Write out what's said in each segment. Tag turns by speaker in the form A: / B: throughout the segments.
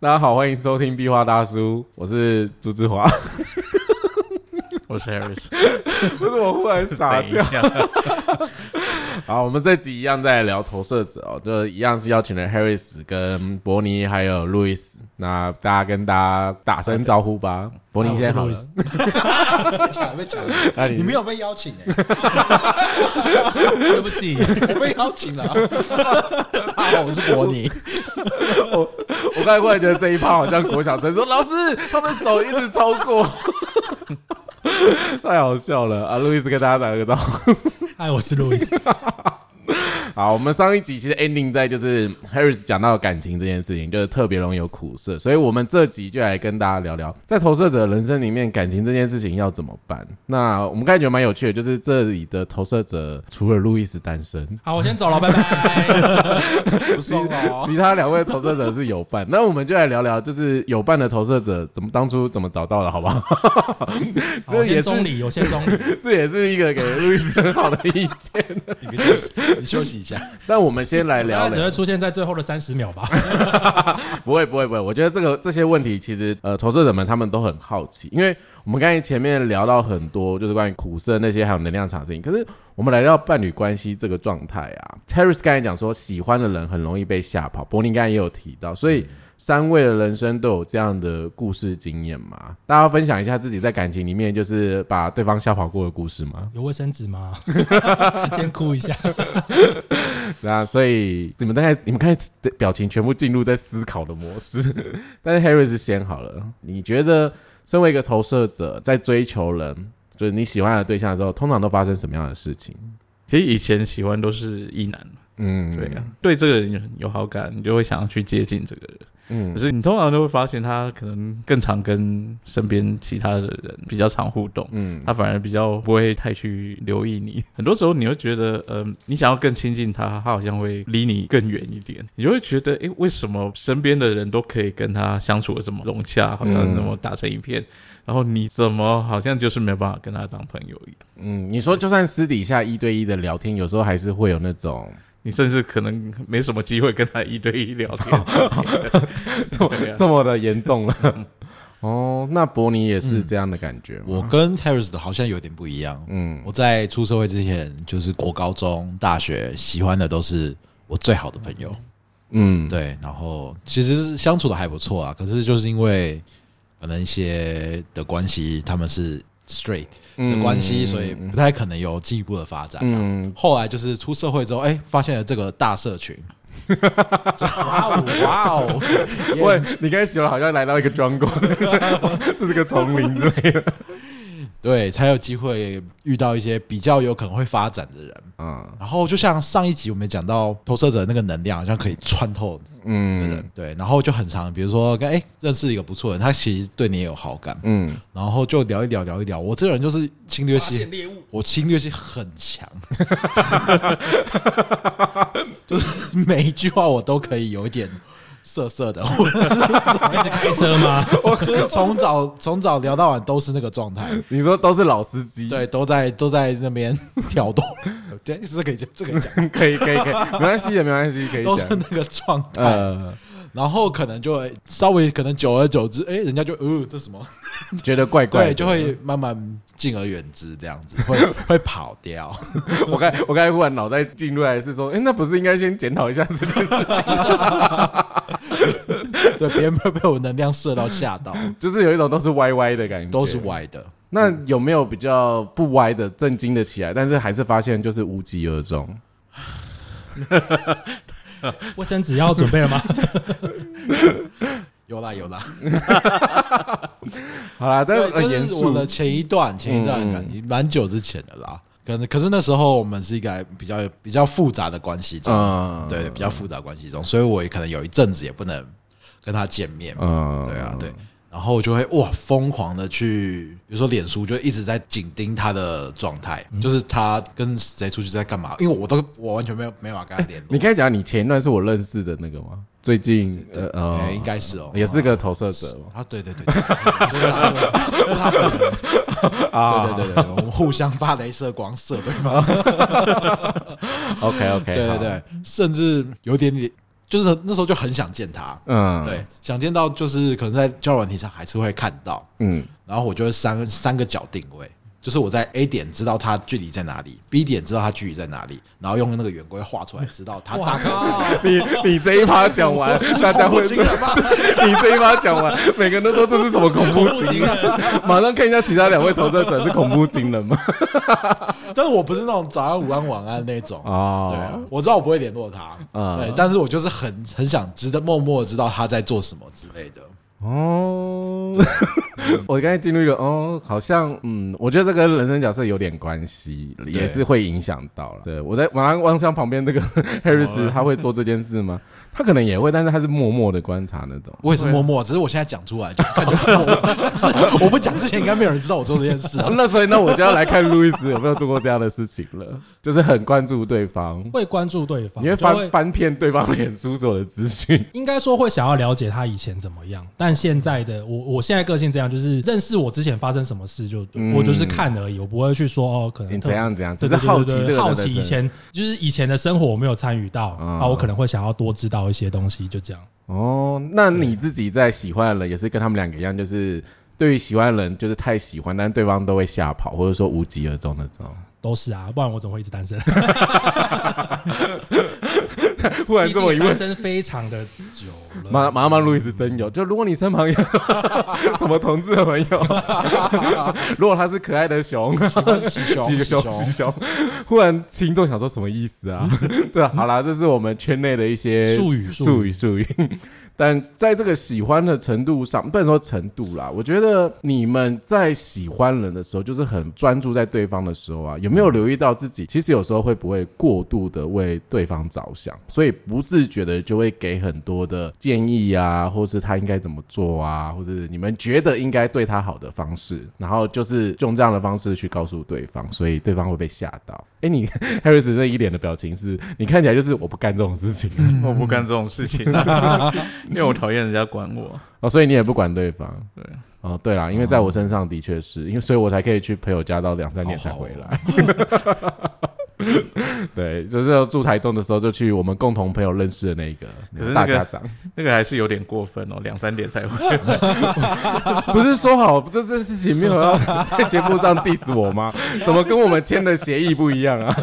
A: 大家好，欢迎收听壁画大叔，我是朱志华。
B: 我是 Harris，
A: 不是我忽然傻掉。好，我们这集一样在聊投射者哦，就一样是邀请了 Harris 跟伯尼还有路易斯。那大家跟大家打声招呼吧。伯尼先好了，
C: 被抢被抢，
A: 了你
C: 你没有被邀请哎，
B: 对不起，
C: 我被邀请了。大家好，我是伯尼。
A: 我我刚才忽然觉得这一趴好像国小生说老师他们手一直超过，太好笑了啊！路易斯跟大家打个招呼。
B: 嗨，我是路易斯。
A: 好，我们上一集其实 ending 在就是 Harris 讲到感情这件事情，就是特别容易有苦涩，所以我们这集就来跟大家聊聊，在投射者人生里面感情这件事情要怎么办。那我们刚才觉蛮有趣的，就是这里的投射者除了路易斯单身，
B: 好，我先走了，拜拜。
C: 不送哦。
A: 其他两位投射者是有伴。那我们就来聊聊，就是有伴的投射者怎么当初怎么找到的，好不好？
B: 好
A: 这也是
B: 我先中理，我先中理。
A: 这也是一个给路易斯很好的意见。
C: 你 休息一下。
A: 那我们先来聊聊
B: 只会，出现在最后的三十秒吧。
A: 不会不会不会，我觉得这个这些问题其实呃，投射者们他们都很好奇，因为我们刚才前面聊到很多就是关于苦涩那些还有能量场的事情，可是我们来到伴侣关系这个状态啊，Terry 刚才讲说喜欢的人很容易被吓跑，柏林刚才也有提到，所以。三位的人生都有这样的故事经验吗？大家分享一下自己在感情里面就是把对方吓跑过的故事吗？
B: 有卫生纸吗？先哭一下。
A: 那所以你们大概你们看的表情全部进入在思考的模式，但是 Harry 是先好了。你觉得身为一个投射者，在追求人，就是你喜欢的对象的时候，通常都发生什么样的事情？
D: 其实以前喜欢都是异男，
A: 嗯，
D: 对啊，对这个人有有好感，你就会想要去接近这个人。
A: 嗯
D: 可是你通常都会发现，他可能更常跟身边其他的人比较常互动，
A: 嗯
D: 他反而比较不会太去留意你。很多时候你会觉得，呃，你想要更亲近他，他好像会离你更远一点。你就会觉得，诶，为什么身边的人都可以跟他相处的这么融洽，好像那么打成一片，然后你怎么好像就是没有办法跟他当朋友一样？
A: 嗯，你说就算私底下一对一的聊天，有时候还是会有那种
D: 你甚至可能没什么机会跟他一对一聊天。
A: 这么这么的严重了。哦，那伯尼也是这样的感觉吗？
C: 我跟 Harris 的好像有点不一样。
A: 嗯
C: 我在出社会之前，就是国高中、大学，喜欢的都是我最好的朋友。
A: 嗯，
C: 对，然后其实相处的还不错啊。可是就是因为可能一些的关系，他们是 straight 的关系，所以不太可能有进一步的发展、啊。
A: 嗯，
C: 后来就是出社会之后，哎、发现了这个大社群。哇哦哇哦！
A: 喂，你刚才形容好像来到一个庄国，这是个丛林之类的。
C: 对，才有机会遇到一些比较有可能会发展的人。
A: 嗯
C: 然后就像上一集我们讲到投射者那个能量，好像可以穿透的
A: 嗯
C: 人，对，然后就很长，比如说跟哎、认识一个不错的人，他其实对你也有好感，
A: 嗯，
C: 然后就聊一聊聊一聊。我这个人就是侵略性，
B: 猎物。
C: 我侵略性很强，就是每一句话我都可以有一点涩涩的，我
B: 你一直开车吗？
C: 我就是从早从早聊到晚都是那个状态。
A: 你说都是老司机，
C: 对，都在都在那边 挑逗，这是可以讲，这个讲，
A: 可以可以可以，没关系的，没关系，可以
C: 都是
A: 讲。
C: 那个状态。
A: 呃，
C: 然后可能就会稍微可能久而久之，哎，人家就呃这什么，
A: 觉得怪怪的，
C: 对，就会慢慢敬而远之，这样子会 会跑掉。
A: 我刚我刚才忽然脑袋进入来是说，哎，那不是应该先检讨一下这件事情，
C: 对，别人会被我能量射到吓到，
A: 就是有一种都是歪歪的感觉，
C: 都是。歪的。
A: 那有没有比较不歪的、震惊的起来，但是还是发现就是无疾而终？
B: 卫生纸要准备了吗？
C: 有 啦有啦，
A: 好啦，但
C: 对，
A: 是
C: 是我的前一段前一段
A: 嗯
C: 感情，蛮久之前的啦。可能可是那时候我们是一个比较比较复杂的关系中，
A: 嗯
C: 对，比较复杂的关系中，所以我也可能有一阵子也不能跟他见面。
A: 嗯
C: 对啊，对。然后就会哇疯狂的去，比如说脸书就一直在紧盯他的状态，就是他跟谁出去在干嘛，因为我都我完全没有没办法跟他联络。
A: 你可以讲你前一段是我认识的那个吗？最近呃呃
C: 哎，应该是哦，
A: 也是个投射者嘛
C: 啊，对对对，对就是他就是他本人，
A: 啊
C: 对对对对，我们互相发镭射光射对方
A: ，，OK OK，
C: 对对对，甚至有点点，就是那时候就很想见他，
A: 嗯，
C: 对，想见到就是可能在交友软体上还是会看到，
A: 嗯，
C: 然后我就会三三个角定位，就是我在 A 点知道它距离在哪里，B 点知道它距离在哪里，然后用那个圆规画出来，知道它大
B: 哇
C: 概
B: 靠！
A: 你你这一趴讲完，大家会？你这一趴讲完，每个人都说这是什么恐怖情人，马上看一下其他两位投射者是恐怖情人吗？
C: 但是我不是那种早安、午安、晚安那种。
A: 哦，
C: 对，啊我知道我不会联络他，
A: 嗯
C: 对，但是我就是很很想知道，默默地知道他在做什么之类的。
A: 哦，我刚才进入一个哦，好像嗯，我觉得这跟人生角色有点关系，也是会影响到了。对我在马上望向旁边那个 Harris，他会做这件事吗？他可能也会，但是他是默默的观察那种。
C: 我也是默默，只是我现在讲出来，就感觉是我，但是我不讲之前，应该没有人知道我做这件事啊。
A: 那所以那我就要来看路易斯有没有做过这样的事情了，就是很关注对方，
B: 会关注对方，
A: 你会
B: 就
A: 翻翻遍对方脸书所有的资讯。
B: 应该说会想要了解他以前怎么样，但现在的我，我现在个性这样，就是认识我之前发生什么事就，
A: 嗯
B: 我就是看而已，我不会去说哦，可能
A: 怎样怎样，只是好奇
B: 好奇以前就是以前的生活我没有参与到
A: 嗯
B: 啊，我可能会想要多知道一些东西，就这样。
A: 哦，那你自己在喜欢的人也是跟他们两个一样，就是对于喜欢的人就是太喜欢，但是对方都会吓跑，或者说无疾而终那种。
B: 都是啊，不然我怎么会一直单身？
A: 忽然这么一问
B: 单，身非常的久了。
A: 妈妈妈路易斯真有，就如果你身旁有 什么同志的朋友，如果他是可爱的熊，
C: 喜熊，
A: 熊
C: 喜
A: 熊，忽然听众想说什么意思啊？对啊，好啦，这是我们圈内的一些
B: 术语
A: 术语术语。但在这个喜欢的程度上，不能说程度啦，我觉得你们在喜欢人的时候，就是很专注在对方的时候啊，有没有留意到自己其实有时候会不会过度的为对方着想，所以不自觉的就会给很多的建议啊，或是他应该怎么做啊，或者是你们觉得应该对他好的方式，然后就是用这样的方式去告诉对方，所以对方会被吓到。哎，你 Harris 那一脸的表情是，你看起来就是我不干这种事情
D: 我不干这种事情，因为我讨厌人家管我。
A: 哦，所以你也不管对方。
D: 对，
A: 哦，对啦，因为在我身上的确是，因为所以我才可以去朋友家到两三点才回来。对，就是要住台中的时候，就去我们共同朋友认识的那个
D: 可是那个
A: 大家长。
D: 那个还是有点过分哦，两三点才回。
A: 不是说好这件事情没有要 在节目上 diss 我吗？怎么跟我们签的协议不一样啊？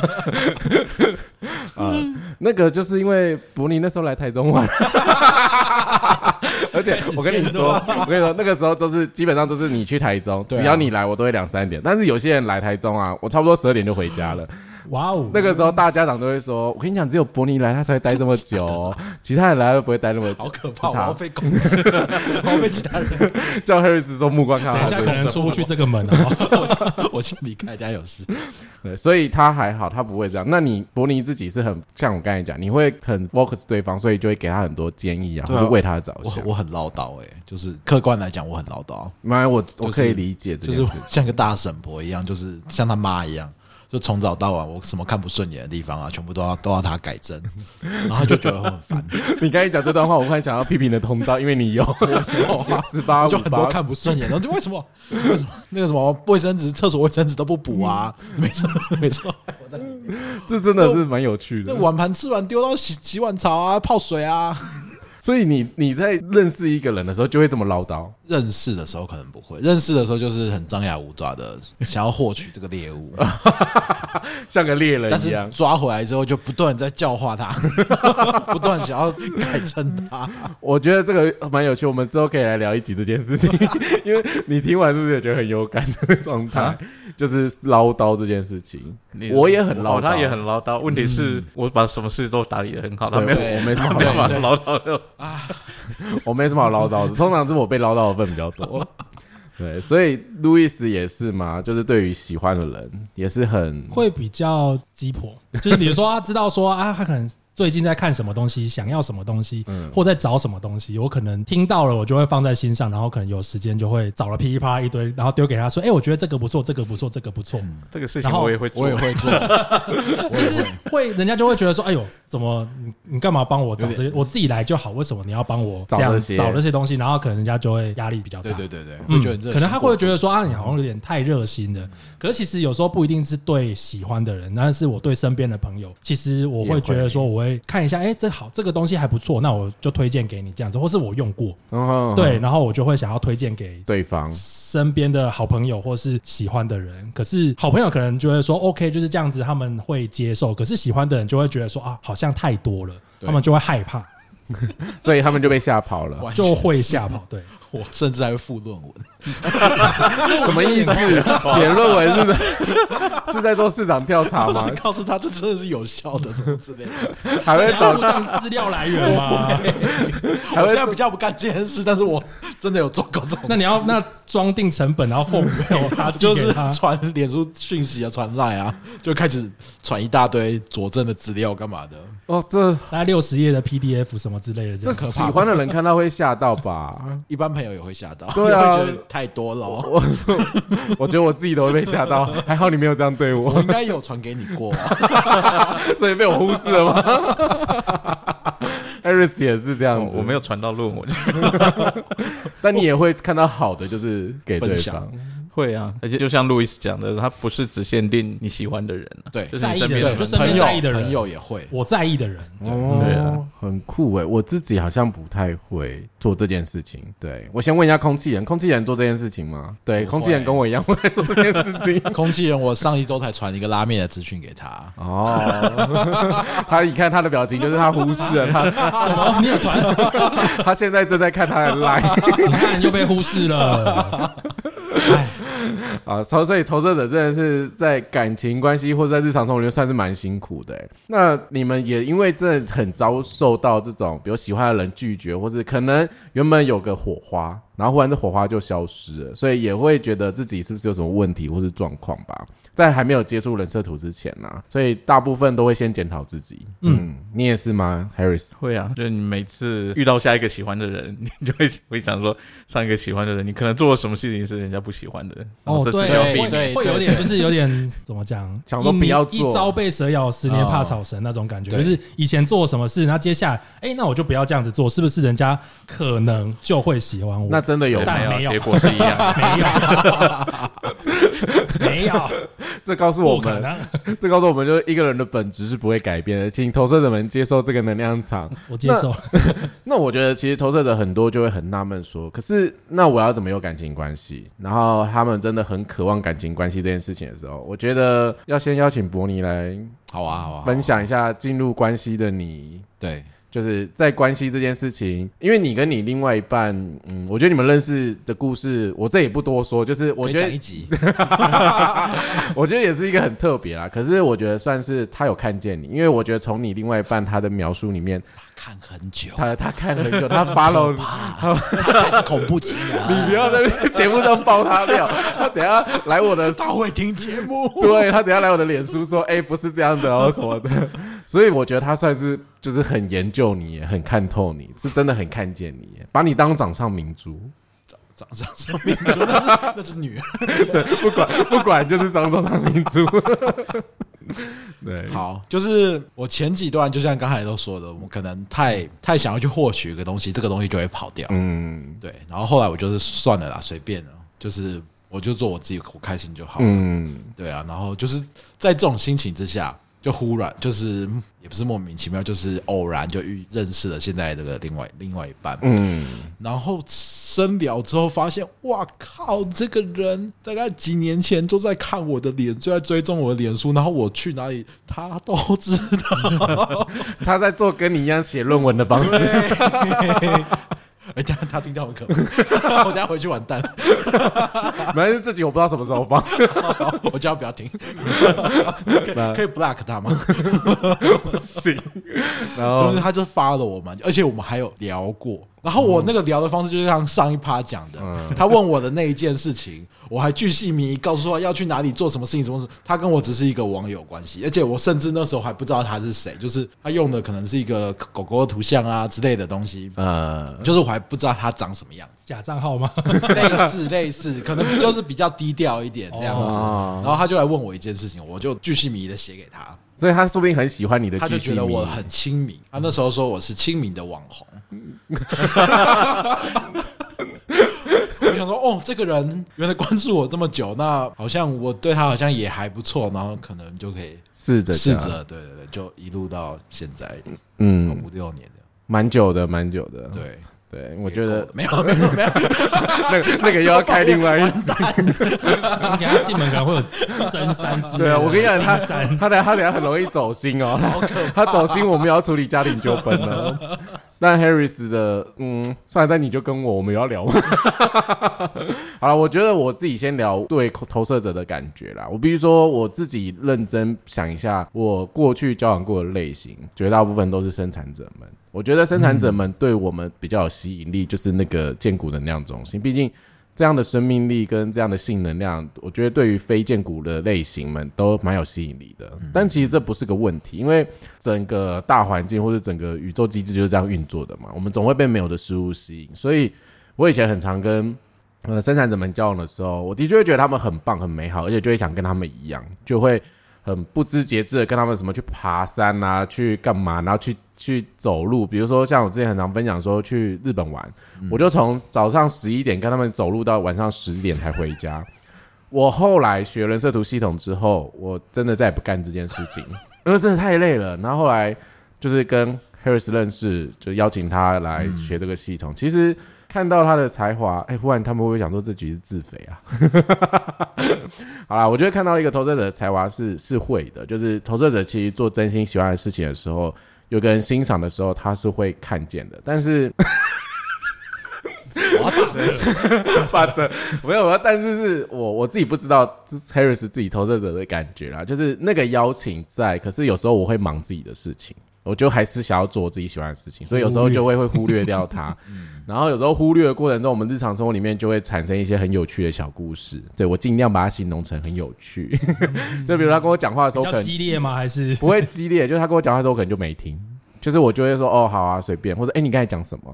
A: 啊，那个就是因为伯尼那时候来台中玩，而且我跟你说，我跟你说，那个时候都是基本上都是你去台中，只要你来，我都会两三点。但是有些人来台中啊，我差不多十二点就回家了。
B: 哇哦，
A: 那个时候大家长都会说：“我跟你讲，只有伯尼来，他才会待这么久哦，其他人来都不会待那么久。”
C: 好可怕！
A: 是他
C: 我要被攻击，我要被其他人，
A: 叫 Harris 说目光看
B: 等一下可能出不去这个门哦。
C: 我先离开，家有事。
A: 对，所以他还好，他不会这样。那你伯尼自己是很像我刚才讲，你会很 focus 对方，所以就会给他很多建议啊，
C: 对啊
A: 或是为他着
C: 我
A: 想。
C: 我很唠叨哎，就是客观来讲，我很唠叨，
A: 妈，我我
C: 就是
A: 可以理解这
C: 就是。像个大婶婆一样，就是像他妈一样。就从早到晚，我什么看不顺眼的地方啊，全部都要都要他改正，然后就觉得很烦，
A: 你刚才讲这段话，我忽然想要批评的通道，因为你有十八
C: 就很多，看不顺眼，然后就为什么为什么那个什么卫生纸、厕所卫生纸都不补啊？没错没错，
A: 这真的是蛮有趣的。
C: 那碗盘吃完丢到洗洗碗槽啊，泡水啊。
A: 所以你你在认识一个人的时候，就会这么唠叨。
C: 认识的时候可能不会，认识的时候就是很张牙舞爪的想要获取这个猎物，
A: 像个猎人一样。
C: 抓回来之后就不断在教化他，不断想要改正他。
A: 我觉得这个蛮有趣，我们之后可以来聊一集这件事情，因为你听完是不是也觉得很有感的状态？就是唠叨这件事情，我也很唠叨
D: 哦他也很唠叨。问题是我把什么事都打理的很好，他没有
A: 我没什么好唠叨，
D: 的。
A: 我没什么好唠叨的，通常是我被唠叨的份比较多。对，所以路易斯也是嘛，就是对于喜欢的人也是很
B: 会比较鸡婆，就是比如说他知道说啊，他可能最近在看什么东西，想要什么东西，
A: 嗯
B: 或在找什么东西，我可能听到了，我就会放在心上，然后可能有时间就会找了噼里啪啦一堆，然后丢给他说，哎，我觉得这个不错，这个不错，这个不错，
D: 这个事情
B: 然后
D: 我也会做，
C: 我也会做，
B: 就是
C: 会。
B: 人家就会觉得说，哎呦，怎么你你干嘛帮我找这些？我自己来就好，为什么你要帮我这样
A: 找这些
B: 找这些东西？然后可能人家就会压力比较大。
C: 对对对
B: 可能他会觉
C: 得
B: 得说啊，你好像有点太热心了。可是其实有时候不一定是对喜欢的人，但是我对身边的朋友，其实我会觉得说，我会会看一下，哎，这好，这个东西还不错，那我就推荐给你这样子，或是我用过，
A: 哦
B: 对，然后我就会想要推荐给
A: 对方，
B: 身边的好朋友或是喜欢的人。可是好朋友可能就会说 OK，就是这样子，他们会接受。可是喜欢的人就会觉得说啊，好像太多了，他们就会害怕，
A: 所以他们就被吓跑了。
B: 就会吓跑。对，
C: 我甚至还会附论文，
A: 什么意思？写论文是在是在做市场调查吗？
C: 告诉他这真的是有效的，什么之类的。
A: 还会找
B: 上资料来源吗？
C: 我现在比较不干这件事，但是我真的有做过这种。
B: 那你要那装订成本，然后奉有他，
C: 就是。传脸书讯息啊，传赖啊，就开始传一大堆佐证的资料，干嘛的？
A: 哦，这
B: 大概六十页的 PDF 什么之类的，这可怕。
A: 喜欢的人看到会吓到吧？
C: 一般朋友也会吓到，
A: 对啊
C: 太多了哦。
A: 我觉得我自己都会被吓到，还好你没有这样对
C: 我
A: 我，
C: 应该有传给你过啊，
A: 所以被我忽视了吗？Aris 也是这样子，
D: 我我没有传到论文，
A: 但你也会看到好的，就是给对
C: 分享
A: 方。
D: 会啊，而且就像路易斯讲的，他不是只限定你喜欢的人啊，
C: 对
D: 就是你身边的人
B: 在意的人就身边
C: 友
B: 在意的人
C: 朋友也会。
B: 我在意的人，
A: 哦，
D: 对啊
A: 很酷哎！我自己好像不太会做这件事情。对我先问一下空气人，空气人做这件事情吗？对，
C: 不会
A: 空气人跟我一样会做这件事情。
C: 空气人，我上一周才传一个拉面的资讯给他，
A: 哦，他一看他的表情，就是他忽视了他，
B: 什么？你有传？
A: 他现在正在看他的 line
B: 你看又被忽视了。哎，
A: 啊，所以投射者真的是在感情关系或者在日常生活里面算是蛮辛苦的。那你们也因为这很遭受到这种，比如喜欢的人拒绝，或是可能原本有个火花，然后忽然这火花就消失了，所以也会觉得自己是不是有什么问题或是状况吧。在还没有接触人设图之前呢、所以大部分都会先检讨自己。嗯，你也是吗，Harris？
D: 会啊，就是你每次遇到下一个喜欢的人，你就会会想说，上一个喜欢的人，你可能做了什么事情是人家不喜欢的，然后
B: 哦，
D: 这次
B: 对，
D: 就要避免。
B: 会
C: 对
B: 会有点，就是有点怎么讲？
A: 想说
B: 一
A: 不要做
B: 一朝被蛇咬，十年怕草绳那种感觉。
C: 对
B: 就是以前做什么事，然后接下来，哎，那我就不要这样子做，是不是人家可能就会喜欢我？
A: 那真的有
B: 没有
D: 结果是一样的。
B: 没有，没有，
A: 这告诉我们，这告诉我们，就是一个人的本质是不会改变的。请投射者们接受这个能量场。
B: 我接受。
A: 那我觉得其实投射者很多就会很纳闷说，可是那我要怎么有感情关系？然后他们真的很渴望感情关系这件事情的时候，我觉得要先邀请伯尼来
C: 好啊，好啊，
A: 分享一下进入关系的你。
C: 对，
A: 就是在关系这件事情，因为你跟你另外一半，嗯，我觉得你们认识的故事，我这也不多说。就是我觉得
C: 一集，
A: 我觉得也是一个很特别啦。可是我觉得算是他有看见你，因为我觉得从你另外一半他的描述里面，
C: 看很久，
A: 他他看很久，他 follow
C: 怕，他才是恐怖情人。
A: 你不要在节目上爆他料，他等下来我的，
C: 他会听节目，
A: 对他等下来我的脸书说，哎、不是这样的哦 什么的。所以我觉得他算是就是很研究你，很看透你，是真的很看见你，把你当掌上明珠。
C: 掌掌上明珠，那是那是女儿。
A: 不管不管，就是当掌上明珠。对，
C: 好，就是我前几段就像刚才都说的，我们可能太太想要去获取一个东西，这个东西就会跑掉。
A: 嗯。
C: 对，然后后来我就是算了啦，随便了，就是我就做我自己，我开心就好了。
A: 嗯，
C: 对啊，然后就是在这种心情之下，就忽然就是也不是莫名其妙，就是偶然就遇认识了现在这个另外另外一半。
A: 嗯，
C: 然后深聊之后发现，哇靠，这个人大概几年前就在看我的脸，就在追踪我的脸书，然后我去哪里，他都知道。
A: 他在做跟你一样写论文的方式。
C: 哎，等下他听到很可怕，我等下回去完蛋，
A: 没关系，这集我不知道什么时候放。
C: 我叫他不要听，可以可以 block 他吗？
A: 行，然后
C: 总之他就发了我们，而且我们还有聊过。然后我那个聊的方式就是像上一趴讲的，
A: 嗯
C: 他问我的那一件事情，我还巨细靡遗告诉他要去哪里做什么事情，什么事。他跟我只是一个网友关系，而且我甚至那时候还不知道他是谁，就是他用的可能是一个狗狗的图像啊之类的东西，
A: 呃，
C: 就是我还不知道他长什么样子，
B: 假账号吗？
C: 类似类似，可能就是比较低调一点这样子。
A: 哦
C: 然后他就来问我一件事情，我就巨细靡遗的写给他，
A: 所以他说不定很喜欢你的
C: 他就觉得我很亲民。他那时候说我是亲民的网红。我想说，哦，这这个人原来关注我这么久，那好像我对他好像也还不错，然后可能就可以
A: 试着
C: 试着，对对对，就一路到现在
A: 嗯，
C: 五六年的，
A: 蛮久的，蛮久的。
C: 对，
A: 对，我觉得
C: 没有没有没有，
A: 那个那个 又要开另外一扇。
B: 你等一下进门可能会有真山之。
A: 对啊，我跟你讲，他他等下他等下很容易走心哦，他走心，我们要处理家庭纠纷了。但 Harris 的，嗯，算了，但你就跟我，我们也要聊吗。好了，我觉得我自己先聊对投射者的感觉啦。我必须说，我自己认真想一下，我过去交往过的类型，绝大部分都是生产者们。我觉得生产者们对我们比较有吸引力，就是那个建股的能量中心，毕竟。这样的生命力跟这样的性能量，我觉得对于非建股的类型们都蛮有吸引力的。但其实这不是个问题，因为整个大环境或者整个宇宙机制就是这样运作的嘛。我们总会被没有的事物吸引，所以我以前很常跟呃生产者们交往的时候，我的确会觉得他们很棒、很美好，而且就会想跟他们一样，就会很不知节制的跟他们什么去爬山啊，去干嘛，然后去去走路。比如说像我之前很常分享说去日本玩，我就从早上十一点跟他们走路到晚上十点才回家。我后来学人设图系统之后，我真的再也不干这件事情，因为真的太累了。然后后来就是跟 Harris 认识，就邀请他来学这个系统。其实看到他的才华，哎、忽然他们会不会想说这局是自肥啊？好啦，我觉得看到一个投射者的才华是是会的，就是投射者其实做真心喜欢的事情的时候，有个人欣赏的时候，他是会看见的。但是把的没有，但是是我我自己不知道这是 Harris 自己投射者的感觉啦，就是那个邀请在，可是有时候我会忙自己的事情，我就还是想要做我自己喜欢的事情，所以有时候就会会忽略掉它。然后有时候忽略的过程中，我们日常生活里面就会产生一些很有趣的小故事。对我尽量把它形容成很有趣，就比如他跟我讲话的时候，
B: 比较
A: 可能
B: 激烈吗？还是
A: 不会激烈，就是他跟我讲话的时候，我可能就没听，就是我就会说哦好啊随便，或者哎、你刚才讲什么？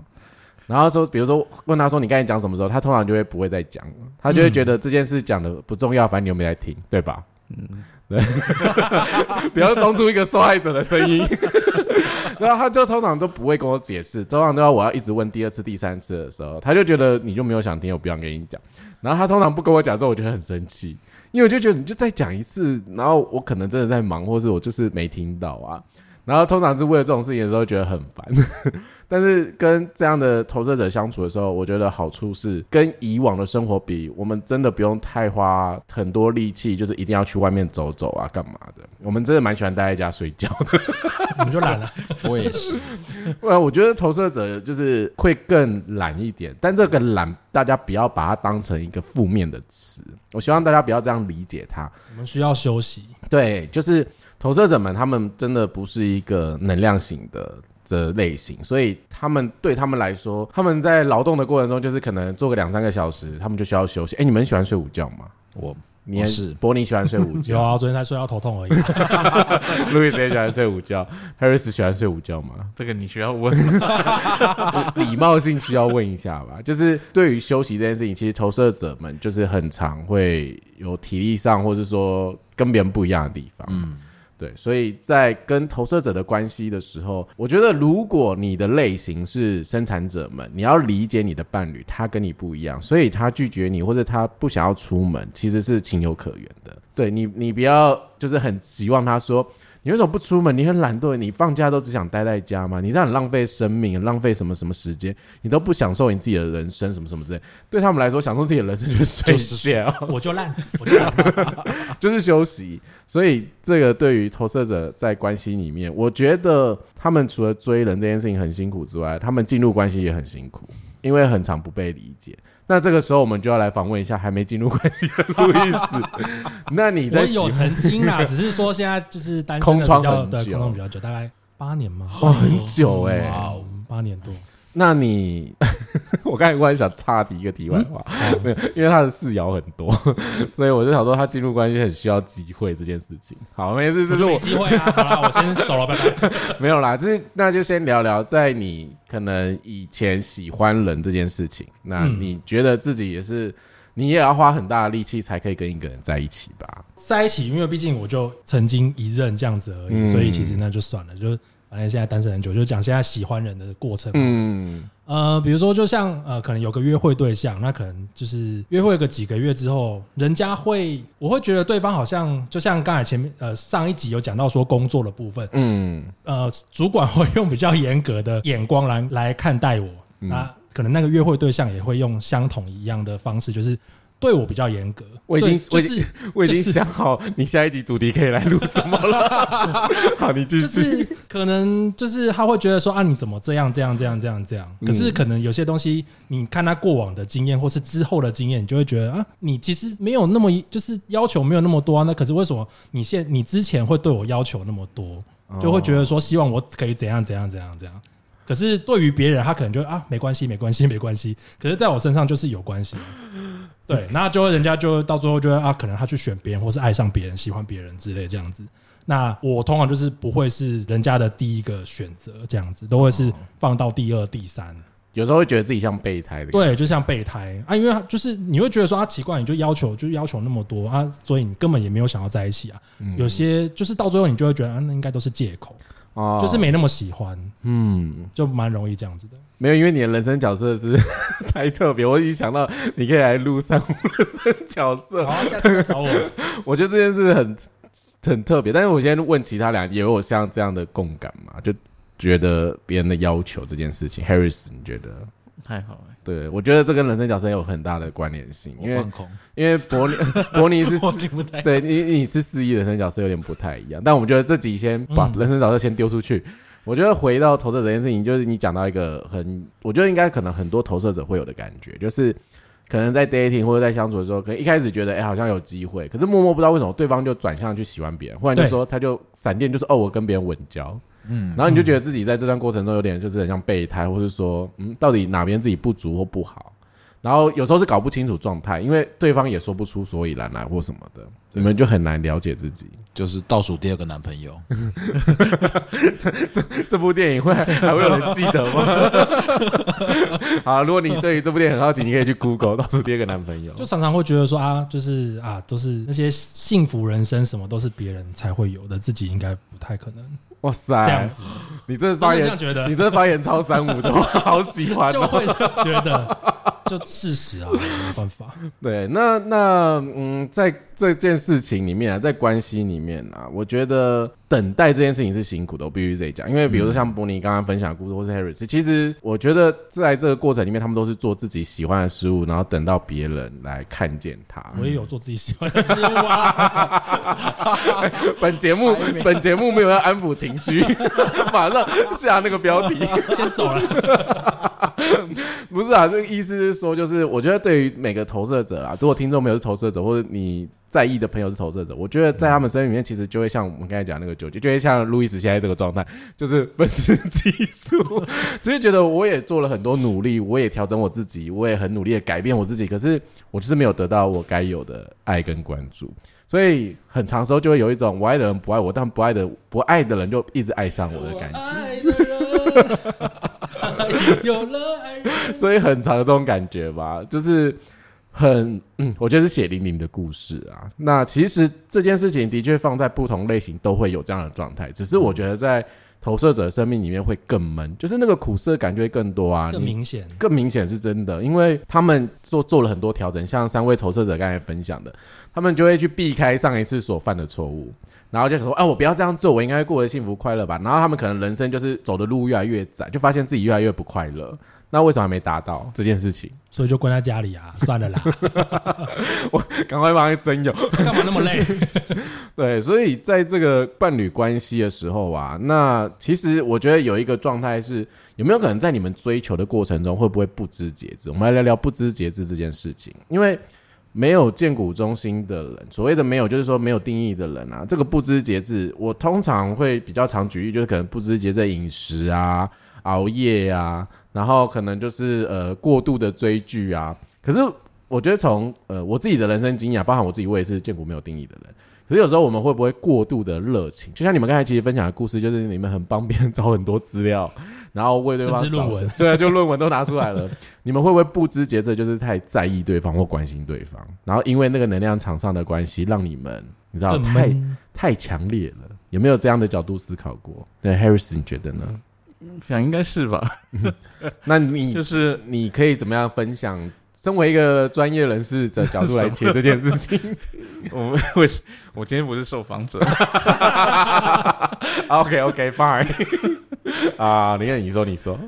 A: 然后说比如说问他说你刚才讲什么时候，他通常就会不会再讲了，他就会觉得这件事讲的不重要，反正你又没在听，对吧？嗯，对，不要装出一个受害者的声音。然后他就通常都不会跟我解释，通常都要我要一直问第二次、第三次的时候，他就觉得你就没有想听，我不想跟你讲。然后他通常不跟我讲之后，我就会很生气，因为我就觉得你就再讲一次，然后我可能真的在忙，或是我就是没听到啊。然后通常是为了这种事情的时候觉得很烦，但是跟这样的投射者相处的时候，我觉得好处是跟以往的生活比，我们真的不用太花很多力气，就是一定要去外面走走啊，干嘛的。我们真的蛮喜欢待在家睡觉的。
B: 我们就懒了？
C: 我也是，
A: 不 然我觉得投射者就是会更懒一点，但这个懒大家不要把它当成一个负面的词，我希望大家不要这样理解它。
B: 我们需要休息。
A: 对，就是投射者们，他们真的不是一个能量型的这类型，所以他们对他们来说，他们在劳动的过程中，就是可能做个两三个小时，他们就需要休息。哎，你们喜欢睡午觉吗？
C: 我
A: 你
C: 我是
A: 波尼喜欢睡午
B: 有
A: 觉，
B: 啊，昨天才睡到头痛而已。
A: 路易斯也喜欢睡午觉，Harris 喜欢睡午觉吗？
D: 这个你需要问。
A: 礼貌性需要问一下吧，就是对于休息这件事情，其实投射者们就是很常会有体力上，或是说跟别人不一样的地方。嗯，对，所以在跟投射者的关系的时候，我觉得如果你的类型是生产者们，你要理解你的伴侣，他跟你不一样，所以他拒绝你或者他不想要出门，其实是情有可原的。对你，你不要就是很期望他说。你为什么不出门？你很懒惰，你放假都只想待在家吗？你这样很浪费生命，很浪费什么什么时间，你都不享受你自己的人生，什么什么之类。对他们来说，享受自己的人生就是睡觉，
B: 我就烂，我就烂。
A: 就是休息。所以这个对于投射者在关系里面，我觉得他们除了追人这件事情很辛苦之外，他们进入关系也很辛苦，因为很常不被理解。那这个时候，我们就要来访问一下还没进入关系的路易斯。那你在
B: 我有曾经啦，只是说现在就是单身
A: 空
B: 的比较对空窗比较久，大概八年嘛，
A: 哇很久哎、
B: 八年多。
A: 那你，我刚才忽然想插题一个题外话，没有，因为他的四爻很多，所以我就想说他进入关系很需要机会这件事情。好，没事，这
B: 就
A: 是我
B: 机会啊！好了，我先走了，拜拜。
A: 没有啦，就是那就先聊聊在你可能以前喜欢人这件事情，那
B: 嗯
A: 你觉得自己也是，你也要花很大的力气才可以跟一个人在一起吧？
B: 在一起，因为毕竟我就曾经一任这样子而已，
A: 嗯
B: 所以其实那就算了，就反正现在单身很久，就讲现在喜欢人的过程。
A: 嗯，
B: 呃，比如说，就像呃，可能有个约会对象，那可能就是约会个几个月之后，人家会，我会觉得对方好像就像刚才前面呃上一集有讲到说工作的部分，
A: 嗯，
B: 呃，主管会用比较严格的眼光来来看待我，
A: 嗯
B: 那可能那个约会对象也会用相同一样的方式，就是对我比较严格。
A: 我已经
B: 对就是
A: 我已经 想好你下一集主题可以来录什么了。好，你继
B: 就
A: 续。
B: 是可能就是他会觉得说啊，你怎么这样这样这样这样这样？
A: 嗯
B: 可是可能有些东西，你看他过往的经验或是之后的经验，你就会觉得啊，你其实没有那么就是要求没有那么多啊。那可是为什么你现你之前会对我要求那么多？就会觉得说希望我可以怎样怎样怎样怎样。可是对于别人，他可能就啊没关系没关系没关系。可是在我身上就是有关系。对，那就会人家就到最后就会啊，可能他去选别人，或是爱上别人、喜欢别人之类这样子。那我通常就是不会是人家的第一个选择，这样子都会是放到第二、第三。
A: 有时候会觉得自己像备胎的。，
B: 对，就像备胎啊，因为就是你会觉得说啊，奇怪，你就要求就要求那么多啊，所以你根本也没有想要在一起啊。有些就是到最后你就会觉得啊，那应该都是借口，
A: 哦
B: 就是没那么喜欢，
A: 嗯，
B: 就蛮容易这样子的。
A: 没有，因为你的人生角色是 太特别，我已经想到你可以来录三五人生角色。
B: 好，下次再找我。
A: 我觉得这件事很很特别，但是我现在问其他俩，也有像这样的共感嘛？就觉得别人的要求这件事情，Harris，你觉得？
D: 太好了，
A: 对，我觉得这跟人生角色有很大的关联性，因为因为伯尼 伯尼是。对你你是四亿人生角色有点不太一样，但我们觉得这集先把
B: 嗯
A: 人生角色先丢出去。我觉得回到投射者这件事情，就是你讲到一个很，我觉得应该可能很多投射者会有的感觉，就是可能在 dating 或者在相处的时候，可能一开始觉得哎、好像有机会，可是默默不知道为什么对方就转向去喜欢别人，忽然就
B: 对
A: 说他就闪电就是哦我跟别人稳交，
C: 嗯，
A: 然后你就觉得自己在这段过程中有点就是很像备胎，或是说嗯到底哪边自己不足或不好。然后有时候是搞不清楚状态，因为对方也说不出所以然来或什么的，你们就很难了解自己。
C: 就是倒数第二个男朋友，
A: 这这部电影会还会有人记得吗？好，如果你对于这部电影很好奇，你可以去 Google 倒数第二个男朋友。
B: 就常常会觉得说啊，就是啊，都是那些幸福人生，什么都是别人才会有的，自己应该不太可能
A: 哇塞，
B: 这样子。
A: 你
B: 这
A: 发言
B: 样觉得
A: 你，这发言超三五的，我好喜欢、哦。
B: 就会觉得就事实啊，没办法。
A: 对，那那嗯，在这件事情里面啊，在关系里面啊，我觉得等待这件事情是辛苦的，我必须得讲。因为比如说像伯尼刚刚分享的故事，或是 Harris，其实我觉得在这个过程里面，他们都是做自己喜欢的事物，然后等到别人来看见他。
B: 我也有做自己喜欢的事物啊，
A: 本节目 本节目没有要安抚情绪，马上下那个标题。
B: 先走了。
A: 不是啊，这个意思是说，就是我觉得对于每个投射者啊，如果听众没有是投射者，或者你在意的朋友是投射者，我觉得在他们生命里面，其实就会像我们刚才讲那个纠结，就会像路易斯现在这个状态，就是本身技术，就是觉得我也做了很多努力，我也调整我自己，我也很努力的改变我自己，可是我就是没有得到我该有的爱跟关注。所以很长时候就会有一种我爱的人不爱我，但不爱的不爱的人就一直爱上我的感觉。
B: 有了爱人。
A: 所以很长这种感觉吧，就是很嗯，我觉得是血淋淋的故事啊。那其实这件事情的确放在不同类型都会有这样的状态，只是我觉得在投射者的生命里面会更闷，就是那个苦涩感就会更多啊。
B: 更明显，
A: 更明显是真的，因为他们做做了很多调整，像三位投射者刚才分享的，他们就会去避开上一次所犯的错误，然后就想说，啊，我不要这样做，我应该会过得幸福快乐吧。然后他们可能人生就是走的路越来越窄，就发现自己越来越不快乐。那为什么还没达到这件事情？
B: 所以就关在家里啊，算了啦，我
A: 赶快帮他增油。
B: 干嘛那么累？
A: 对，所以在这个伴侣关系的时候啊，那其实我觉得有一个状态是，有没有可能在你们追求的过程中，会不会不知节制？我们来聊聊不知节制这件事情，因为没有建股中心的人，所谓的没有，就是说没有定义的人啊，这个不知节制，我通常会比较常举例，就是可能不知节制饮食啊、熬夜啊，然后可能就是呃过度的追剧啊，可是我觉得从呃我自己的人生经验啊，包含我自己，我也是见过没有定义的人。可是有时候我们会不会过度的热情？就像你们刚才其实分享的故事，就是你们很帮别人找很多资料，然后为对方
B: 论文，
A: 对啊，就论文都拿出来了。你们会不会不知节制，就是太在意对方或关心对方，然后因为那个能量场上的关系，让你们你知道
B: 更
A: 太。太强烈了？有没有这样的角度思考过？对，Harris，你觉得呢？
D: 想应该是吧，
A: 那你
D: 就是
A: 你可以怎么样分享？身为一个专业人士的角度来切这件事情？
D: 我们为什我今天不是受访者
A: ，，OK OK fine 啊，你看你说你说，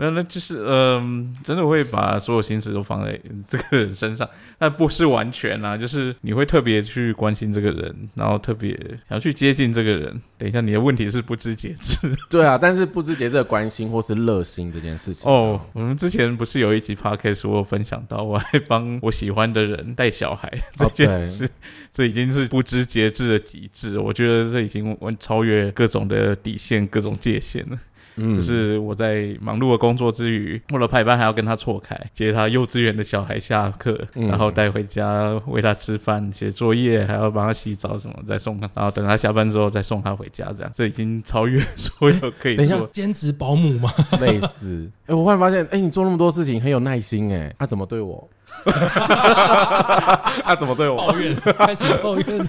D: 没有，那就是嗯、真的会把所有心思都放在这个人身上，但不是完全啦，就是你会特别去关心这个人，然后特别想要去接近这个人。等一下，你的问题是不知节制
A: 对啊，但是不知节制的关心或是热心这件事情
D: 哦。我们之前不是有一集 podcast 我有分享到，我还帮我喜欢的人带小孩这
A: 哦
D: 件事，这已经是不知节制的极致。我觉得这已经完超越各种的底线、各种界限了。
A: 嗯
D: 就是我在忙碌的工作之余，为了排班还要跟他错开，接他幼稚园的小孩下课，
A: 嗯
D: 然后带回家喂他吃饭、写作业，还要帮他洗澡什么，再送他，然后等他下班之后再送他回家，这样这已经超越所有可以
A: 等一下。
B: 兼职保姆吗？
A: 类似。哎、我忽然发现，哎、你做那么多事情很有耐心、哎，他、怎么对我？他、怎么对我？
B: 抱怨，开始抱怨。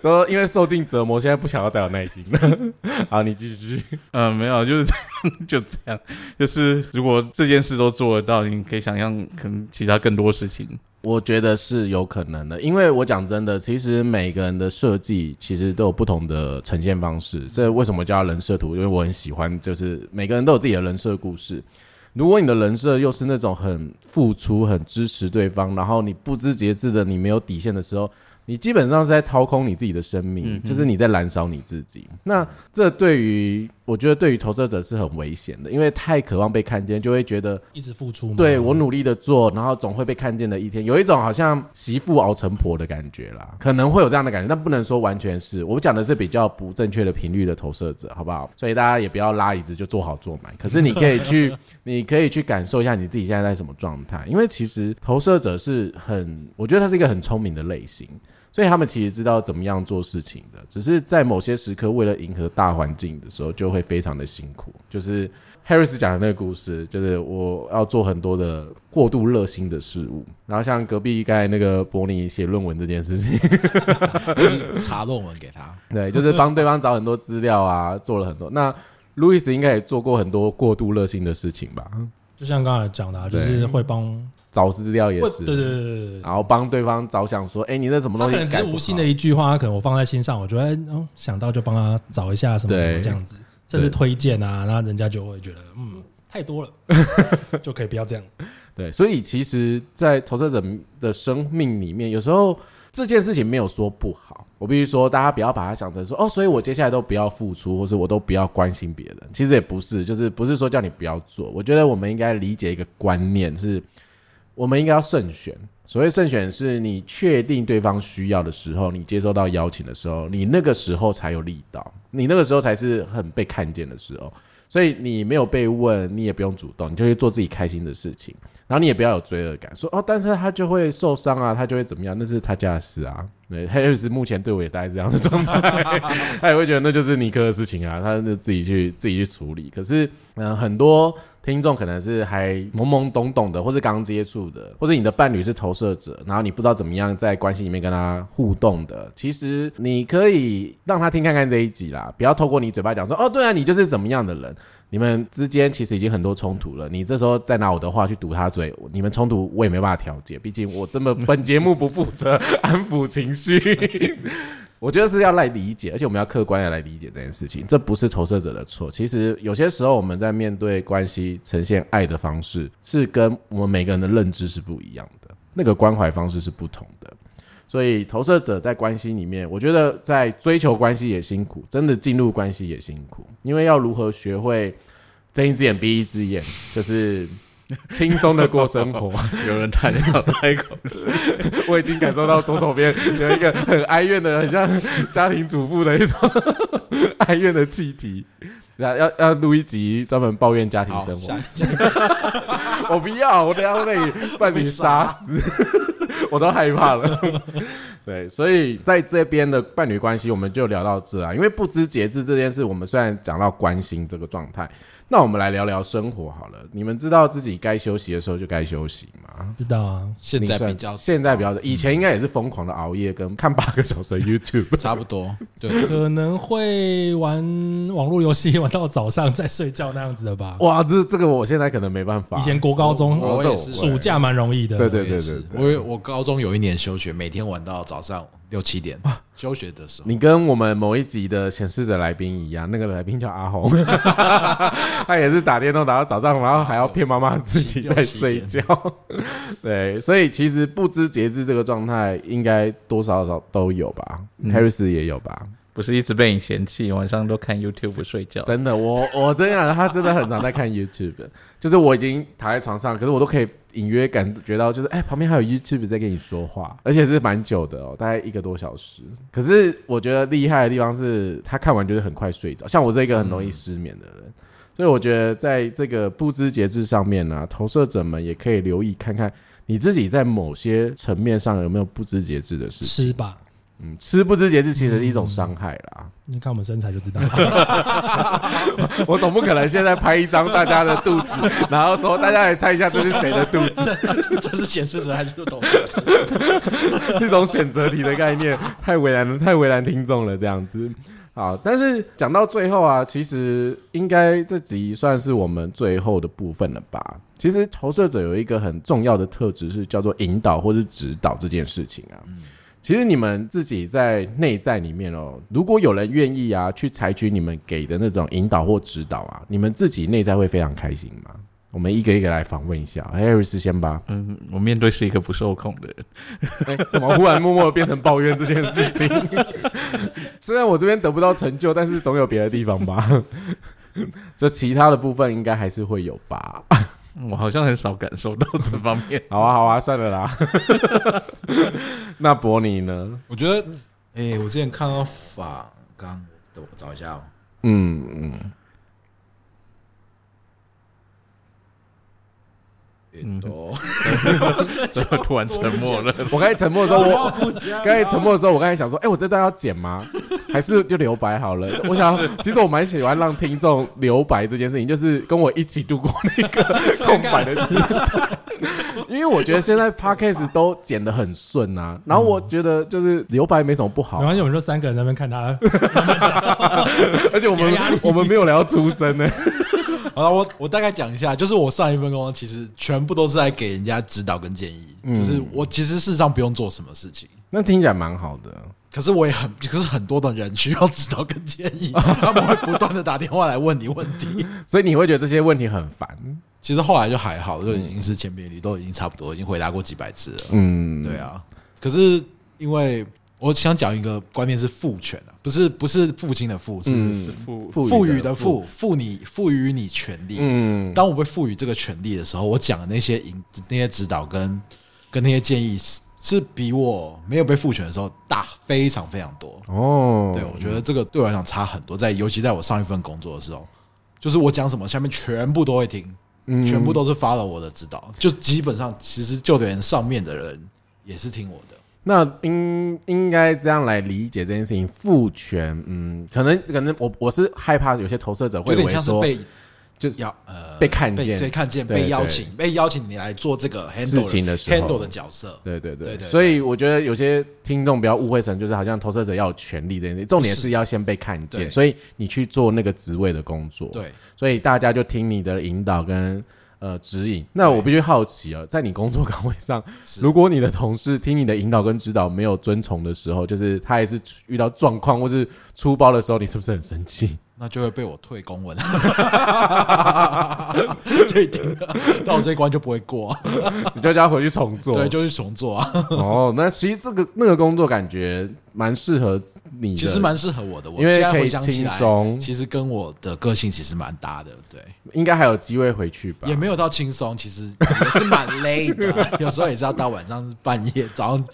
A: 说因为受尽折磨，现在不想要再有耐心了。好，你继续继续。
D: 嗯，没有，就是这样 就这样，就是如果这件事都做得到，你可以想象，可能其他更多事情。
A: 我觉得是有可能的，因为我讲真的，其实每个人的设计其实都有不同的呈现方式。这为什么叫人设图？因为我很喜欢，就是每个人都有自己的人设故事。如果你的人设又是那种很付出、很支持对方，然后你不知节制的，你没有底线的时候，你基本上是在掏空你自己的生命，
D: 嗯
A: 就是你在燃烧你自己。那这对于我觉得对于投射者是很危险的，因为太渴望被看见，就会觉得
B: 一直付出吗？
A: 对我努力的做，然后总会被看见的一天，有一种好像媳妇熬成婆的感觉啦，可能会有这样的感觉，但不能说完全是。我讲的是比较不正确的频率的投射者，好不好？所以大家也不要拉椅子就做好做满，可是你可以去，你可以去感受一下你自己现在在什么状态，因为其实投射者是很，我觉得他是一个很聪明的类型。所以他们其实知道怎么样做事情的，只是在某些时刻为了迎合大环境的时候，就会非常的辛苦。就是 Harris 讲的那个故事，就是我要做很多的过度热心的事物，然后像隔壁刚才那个伯尼写论文这件事情，
C: 查论文给他，
A: 对，就是帮对方找很多资料啊，做了很多。那路易斯应该也做过很多过度热心的事情吧？
B: 就像刚才讲的、啊，就是会帮，
A: 找资料也是，
B: 会对对对对对。
A: 然后帮对方着想，说，哎、你那什么
B: 他
A: 东西
B: 可能只是无心的一句话，他可能我放在心上，我觉得想到就帮他找一下什么什么这样子，甚至推荐啊，然后人家就会觉得嗯太多了，就可以不要这样。
A: 对，所以其实，在投射者的生命里面，有时候这件事情没有说不好。我必须说，大家不要把它想成说哦，所以我接下来都不要付出，或是我都不要关心别人。其实也不是，就是不是说叫你不要做。我觉得我们应该理解一个观念是，我们应该要慎选。所谓慎选，是你确定对方需要的时候，你接收到邀请的时候，你那个时候才有力道，你那个时候才是很被看见的时候。所以你没有被问，你也不用主动，你就去做自己开心的事情，然后你也不要有罪恶感，说哦，但是他就会受伤啊，他就会怎么样，那是他家的事啊。对，他就是目前对我也大概这样的状态，他也会觉得那就是尼克的事情啊，他就自己去自己去处理。可是，嗯、很多听众可能是还懵懵懂懂的，或是刚接触的，或是你的伴侣是投射者，然后你不知道怎么样在关系里面跟他互动的。其实你可以让他听看看这一集啦，不要透过你嘴巴讲说哦，对啊，你就是怎么样的人。你们之间其实已经很多冲突了，你这时候再拿我的话去堵他嘴，你们冲突我也没办法调节，毕竟我这么本节目不负责 安抚情绪。我觉得是要来理解，而且我们要客观的来理解这件事情，这不是投射者的错。其实有些时候我们在面对关系呈现爱的方式，是跟我们每个人的认知是不一样的，那个关怀方式是不同的。所以投射者在关系里面，我觉得在追求关系也辛苦，真的进入关系也辛苦，因为要如何学会睁一只眼闭一只眼，就是 轻松的过生活。
D: 有人叹要开口气，
A: 我已经感受到左手边有一个很哀怨的，很像家庭主妇的一种 哀怨的气体。要要要录一集专门抱怨家庭，生活 我不要，我等一下会被你伴侣杀死，我都害怕了。对，所以在这边的伴侣关系，我们就聊到这啊。因为不知节制这件事，我们虽然讲到关心这个状态，那我们来聊聊生活好了。你们知道自己该休息的时候就该休息吗？
B: 知道啊，
C: 现在比较
A: 现在比较，以前应该也是疯狂的熬夜跟看八个小时的 YouTube。
C: 差不多，对，
B: 可能会玩网络游戏玩到早上再睡觉那样子的吧。
A: 哇，这这个我现在可能没办法。
B: 以前国高中
C: 我我也是
B: 暑假蛮容易的，
A: 对对对对
C: 我我高中有一年休学，每天玩到早上六七点。休学的时候，
A: 你跟我们某一集的显示者来宾一样，那个来宾叫阿红，他也是打电动打到早上，然后还要骗妈妈自己在 睡觉。对，所以其实不知节制这个状态，应该多少少都有吧。
D: 嗯
A: Harris 也有吧？
D: 不是一直被你嫌弃，晚上都看 YouTube 睡觉。
A: 真的，我我真的，他真的很常在看 YouTube，就是我已经躺在床上，可是我都可以隐约感觉到，就是哎、旁边还有 YouTube 在跟你说话，而且是蛮久的哦，大概一个多小时。可是我觉得厉害的地方是，他看完就是很快睡着，像我这一个很容易失眠的人。所以我觉得在这个不知节制上面呢、投射者们也可以留意看看你自己在某些层面上有没有不知节制的事情。
B: 吃吧。
A: 嗯，吃不知节制其实是一种伤害啦。
B: 你看我们身材就知道了。
A: 我总不可能现在拍一张大家的肚子，然后说大家来猜一下这是谁的肚子，
C: 这是显示者还是懂？
A: 这种选择题的概念太为难了，太为难听众了，这样子。好，但是讲到最后啊，其实应该这集算是我们最后的部分了吧？其实投射者有一个很重要的特质是叫做引导或是指导这件事情啊。其实你们自己在内在里面哦，如果有人愿意啊，去采取你们给的那种引导或指导啊，你们自己内在会非常开心吗？我们一个一个来访问一下，Harris 先吧。
D: 嗯，我面对是一个不受控的人，
A: 哎、怎么忽然默默变成抱怨这件事情？虽然我这边得不到成就，但是总有别的地方吧。就其他的部分应该还是会有吧。
D: 我好像很少感受到这方面。
A: 好啊，好啊，算了啦。那伯尼呢？
C: 我觉得，哎，我之前看到法刚，等我找一下哦。
A: 嗯嗯，
C: 云朵，
D: 怎么 突然沉默了？
A: 我刚才沉默的时候，我刚才沉默的时候，我刚才想说，哎、我这段要剪吗？还是就留白好了？我想，其实我蛮喜欢让听众留白这件事情，就是跟我一起度过那个 空白的时段。因为我觉得现在 podcast 都剪得很顺啊，然后我觉得就是留白没什么不好
B: 没，关系，我们就三个人在那边看他。
A: 而且我们我们没有聊出声呢。
C: 好了，我我大概讲一下，就是我上一份工作其实全部都是在给人家指导跟建议，
A: 嗯
C: 就是我其实事实上不用做什么事情。
A: 那听起来蛮好的。
C: 可是我也很，可是很多的人需要指导跟建议，他们会不断的打电话来问你问题。
A: 所以你会觉得这些问题很烦，
C: 其实后来就还好，就已经是千篇一律，都已经差不多，已经回答过几百次了。
A: 嗯，
C: 对啊，可是因为我想讲一个观念是父权啊，不是不是父亲的父，是
A: 嗯，
D: 父
C: 赋予的赋，赋你赋予你权利。
A: 嗯，
C: 当我被赋予这个权利的时候，我讲的那些引那些指导跟跟那些建议是是比我没有被赋权的时候大非常非常多。
A: 哦，
C: 对，我觉得这个对我来讲差很多，在尤其在我上一份工作的时候，就是我讲什么，下面全部都会听，
A: 嗯
C: 全部都是 follow 我的指导，就基本上其实就连上面的人也是听我的。
A: 那应应该这样来理解这件事情，父权，嗯，可能可能我我是害怕有些投射者会
C: 有点像是被
A: 就是
C: 邀呃
A: 被看见。
C: 被看见、被邀请、被邀请你来做这个 handle
A: 事情的时候。
C: handle 的角色。
A: 对对对。
C: 对对
A: 所以我觉得有些听众不要误会成就是好像投射者要有权利这件事情，重点是要先被看见，所以你去做那个职位的工作，，
C: 对，
A: 所以大家就听你的引导跟。呃，指引。那我必须好奇啊，在你工作岗位上，如果你的同事听你的引导跟指导没有遵从的时候，就是他也是遇到状况或是出包的时候，你是不是很生气？
C: 那就会被我退公文，这一定的，到我这一关就不会过，
A: 你就叫他回去重做。
C: 对，就去重做啊。
A: 哦，那其实这个那个工作感觉蛮适合你的，
C: 其实蛮适合我的，我
A: 因为可以轻松，
C: 其实跟我的个性其实蛮搭的，对，
A: 应该还有机会回去吧？
C: 也没有到轻松，其实也是蛮累的，有时候也是要到晚上半夜，早上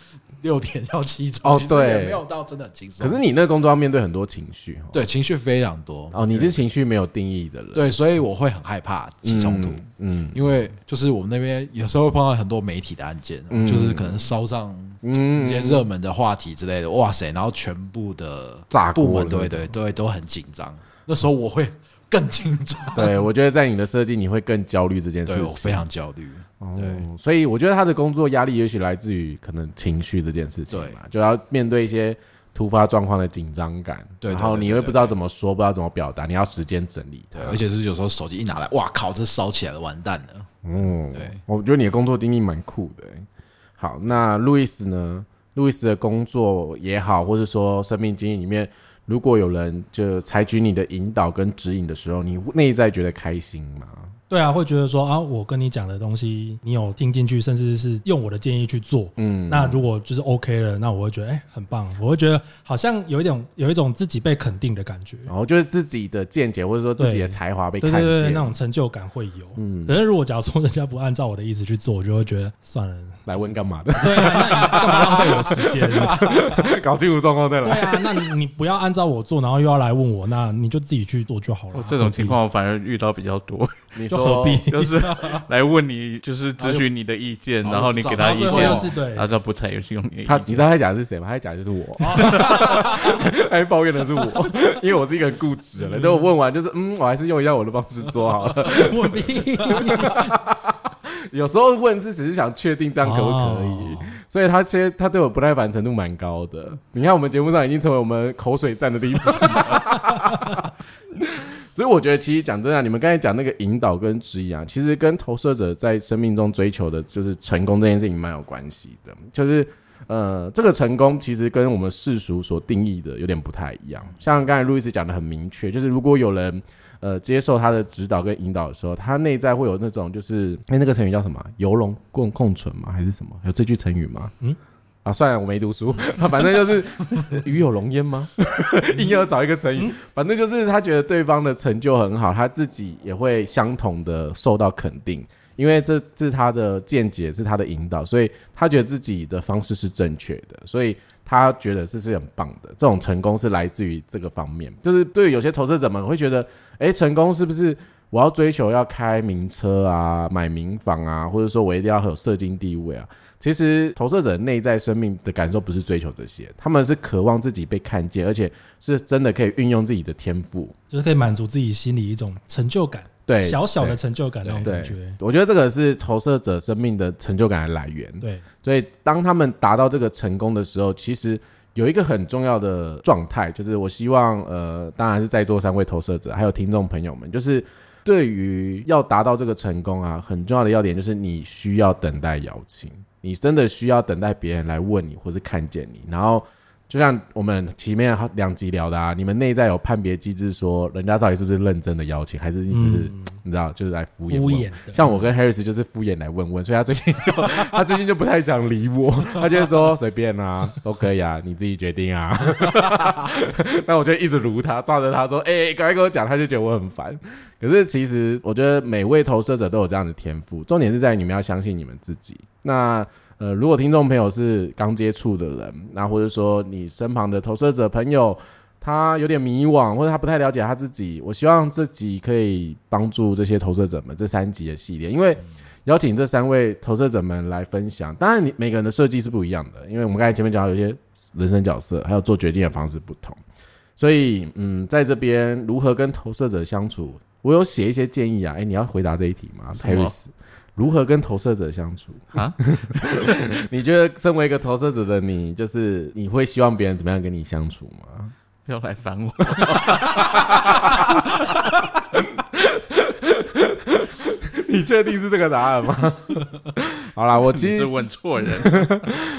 C: 六点要起床，
A: 哦
C: 其实也
A: 对。
C: 没有到真的很轻松。
A: 可是你那个工作要面对很多情绪，哦。
C: 对情绪非常多
A: 哦，你是情绪没有定义的人，
C: 对，所以我会很害怕起冲突。
A: 嗯，
C: 因为就是我们那边有时候会碰到很多媒体的案件，
A: 嗯
C: 就是可能烧上
A: 嗯
C: 一些热门的话题之类的，哇塞，然后全部的
A: 炸锅
C: 部门对对对都很紧张，那时候我会更紧张，
A: 对，我觉得在你的设计你会更焦虑这件事情，
C: 对我非常焦虑。
A: 哦
C: 对，
A: 所以我觉得他的工作压力也许来自于可能情绪这件事情嘛，就要面对一些突发状况的紧张感，然后你会不知道怎么说，不知道怎么表达，你要时间整理
C: 对，而且是有时候手机一拿来，哇靠，这烧起来了，完蛋了。
A: 嗯，
C: 对，
A: 我觉得你的工作经历蛮酷的欸。好，那路易斯呢？路易斯的工作也好，或者说生命经验里面，如果有人就采取你的引导跟指引的时候，你内在觉得开心吗？
B: 对啊，会觉得说啊，我跟你讲的东西，你有听进去，甚至是用我的建议去做。
A: 嗯，
B: 那如果就是 OK 了，那我会觉得哎、很棒，我会觉得好像有一种有一种自己被肯定的感觉。
A: 然后就是自己的见解，或者说自己的才华被看见，
B: 对对对，那种成就感会有。
A: 嗯，
B: 可是如果假如说人家不按照我的意思去做，我就会觉得算了。
A: 来问干嘛的？
B: 对啊，那你干嘛浪费我时间？
A: 搞清楚状况再
B: 对
A: 来。
B: 啊，那你你不要按照我做，然后又要来问我，那你就自己去做就好了。
D: 哦这种情况我反而遇到比较多，
A: 你
B: 说何必？
D: 就是 来问你，就是咨询你的意见，
C: 然后
D: 你给他意见他不采用你的意
A: 他，你知。道他讲的是谁吗？他讲的就是我，还 抱怨的是我，因为我是一个很固执的人。等我问完，就是嗯，我还是用一下我的方式做好了。
B: 我逼。
A: 有时候问是只是想确定这样可不可以，
B: 哦
A: 所以他其实他对我不耐烦程度蛮高的。你看我们节目上已经成为我们口水战的地方，所以我觉得其实讲真的啊，你们刚才讲那个引导跟指引啊，其实跟投射者在生命中追求的就是成功这件事情蛮有关系的，就是。呃，这个成功其实跟我们世俗所定义的有点不太一样。像刚才路易斯讲的很明确，就是如果有人呃接受他的指导跟引导的时候，他内在会有那种就是哎、那个成语叫什么？游龙共共存吗？还是什么？有这句成语吗？嗯。啊，算了，我没读书，反正就是 鱼有龙焉吗？硬要找一个成语，反正就是他觉得对方的成就很好，他自己也会相同的受到肯定，因为这这是他的见解，是他的引导，所以他觉得自己的方式是正确的，所以他觉得这是很棒的。这种成功是来自于这个方面，就是对有些投资者们会觉得，诶，成功是不是我要追求要开名车啊、买名房啊，或者说我一定要有社经地位啊？其实投射者内在生命的感受不是追求这些，他们是渴望自己被看见，而且是真的可以运用自己的天赋。
B: 就是可以满足自己心里一种成就感，
A: 对，
B: 小小的成就感那种感觉。
A: 我觉得这个是投射者生命的成就感的来源。
B: 对，
A: 所以当他们达到这个成功的时候，其实有一个很重要的状态，就是我希望呃，当然是在座三位投射者还有听众朋友们，就是对于要达到这个成功啊，很重要的要点就是你需要等待邀请，你真的需要等待别人来问你或是看见你，然后。就像我们前面两集聊的啊，你们内在有判别机制，说人家到底是不是认真的邀请，还是一直是、
B: 嗯
A: 你知道，就是来敷衍问
B: 敷衍，
A: 像我跟 Harris 就是敷衍来问问，所以他最近就他最近就不太想理我，他就会说随便啊，都可以啊，你自己决定啊。那我就一直撸他，抓着他说，哎、赶快跟我讲，他就觉得我很烦。可是其实我觉得每位投射者都有这样的天赋，重点是在于你们要相信你们自己。那呃，如果听众朋友是刚接触的人，那或者说你身旁的投射者朋友。他有点迷惘，或者他不太了解他自己。我希望自己可以帮助这些投射者们这三集的系列，因为邀请这三位投射者们来分享。当然，你每个人的设计是不一样的，因为我们刚才前面讲到有些人生角色，还有做决定的方式不同。所以，嗯，在这边如何跟投射者相处，我有写一些建议啊。哎，你要回答这一题吗
D: 什么
A: ？Paris，如何跟投射者相处
D: 啊？
A: 你觉得身为一个投射者的你，就是你会希望别人怎么样跟你相处吗？
D: 不要来烦我。
A: 你确定是这个答案吗？好啦，我其实
D: 问错人，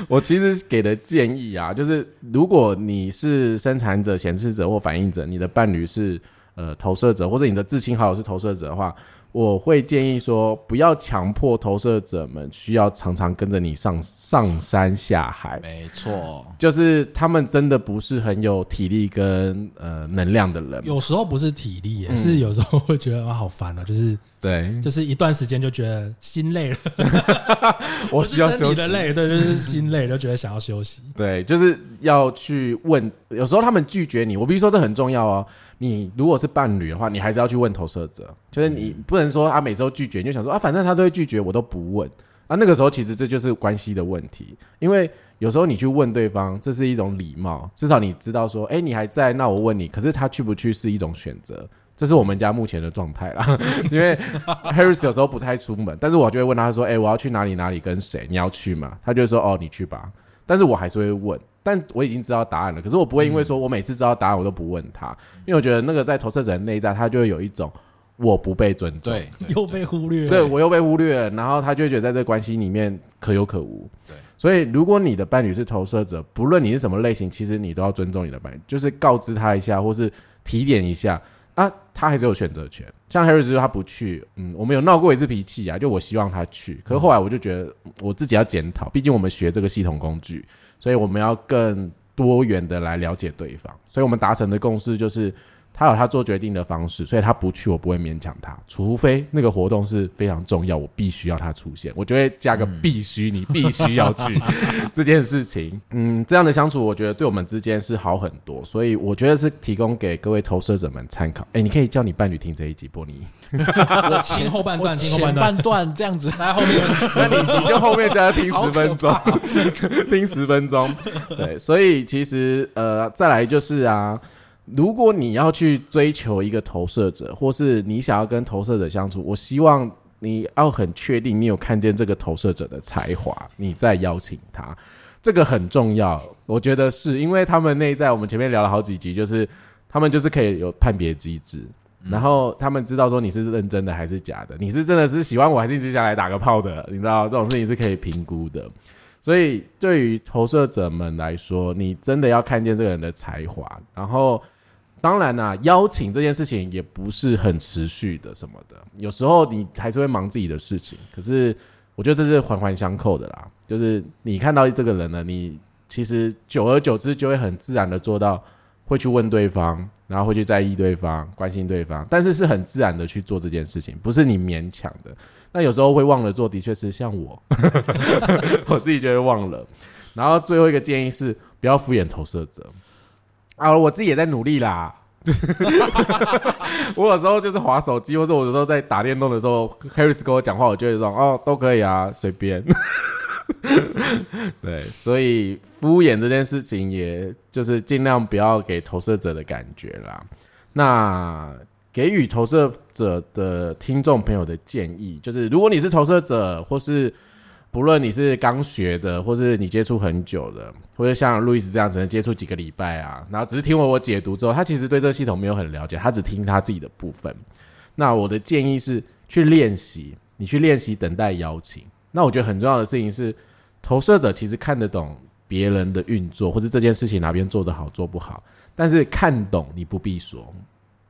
A: 我其实给的建议啊，就是如果你是生产者、显示者或反应者，你的伴侣是呃投射者，或者你的至亲好友是投射者的话，我会建议说，不要强迫投射者们需要常常跟着你上上山下海。
C: 没错，
A: 就是他们真的不是很有体力跟呃能量的人，
B: 有时候不是体力耶，
A: 嗯
B: 是有时候会觉得啊好烦啊，就是
A: 对，
B: 就是一段时间就觉得心累了，
A: 我需要休息
B: 的累，对，就是心累，就觉得想要休息。
A: 对，就是要去问，有时候他们拒绝你，我必须说这很重要哦。你如果是伴侣的话，你还是要去问投射者，就是你不能说啊每周拒绝，你就想说啊反正他都会拒绝，我都不问啊。那个时候其实这就是关系的问题，因为有时候你去问对方，这是一种礼貌，至少你知道说，哎，你还在，那我问你，可是他去不去是一种选择。这是我们家目前的状态啦，因为 Harris 有时候不太出门，但是我就会问他说：“哎、我要去哪里哪里跟谁？你要去吗？”他就会说：“哦，你去吧。”但是我还是会问，但我已经知道答案了。可是我不会因为说我每次知道答案我都不问他，因为我觉得那个在投射者的内在，他就会有一种我不被尊重，
C: 对，
B: 又被忽略了，
A: 对我又被忽略了，然后他就会觉得在这个关系里面可有可无。
C: 对，
A: 所以如果你的伴侣是投射者，不论你是什么类型，其实你都要尊重你的伴侣，就是告知他一下，或是提点一下啊，他还是有选择权。像 Harris 说他不去，嗯，我们有闹过一次脾气啊，就我希望他去，可是后来我就觉得我自己要检讨，毕竟我们学这个系统工具，所以我们要更多元的来了解对方，所以我们达成的共识就是。他有他做决定的方式，所以他不去，我不会勉强他，除非那个活动是非常重要，我必须要他出现，我就会加个必须，你必须要去 这件事情。嗯，这样的相处，我觉得对我们之间是好很多，所以我觉得是提供给各位投射者们参考。哎，你可以叫你伴侣听这一集，波尼，
B: 我前后半段，听后半段，
C: 前半段这样子，
B: 来后面
A: 那 你你就后面再听十分钟，听十分钟。对，所以其实呃，再来就是啊。如果你要去追求一个投射者，或是你想要跟投射者相处，我希望你要很确定你有看见这个投射者的才华，你再邀请他，这个很重要。我觉得是因为他们内在，我们前面聊了好几集，就是他们就是可以有判别机制，然后他们知道说你是认真的还是假的，你是真的是喜欢我还是一直想来打个炮的，你知道这种事情是可以评估的。所以对于投射者们来说，你真的要看见这个人的才华，然后。当然啦、邀请这件事情也不是很持续的什么的，有时候你还是会忙自己的事情。可是我觉得这是环环相扣的啦，就是你看到这个人呢，你其实久而久之就会很自然的做到，会去问对方，然后会去在意对方、关心对方，但是是很自然的去做这件事情，不是你勉强的。那有时候会忘了做，的确是像我，我自己就会忘了。然后最后一个建议是，不要敷衍投射者。啊，我自己也在努力啦。我有时候就是划手机，或者我有时候在打电动的时候，Harris 跟我讲话，我就会说哦，都可以啊，随便。对，所以敷衍这件事情，也就是尽量不要给投射者的感觉啦。那给予投射者的听众朋友的建议，就是如果你是投射者，或是不论你是刚学的，或是你接触很久的，或者像路易斯这样只能接触几个礼拜啊，然后只是听完我解读之后，他其实对这个系统没有很了解，他只听他自己的部分。那我的建议是去练习，你去练习等待邀请。那我觉得很重要的事情是，投射者其实看得懂别人的运作，或是这件事情哪边做得好做不好，但是看懂你不必说。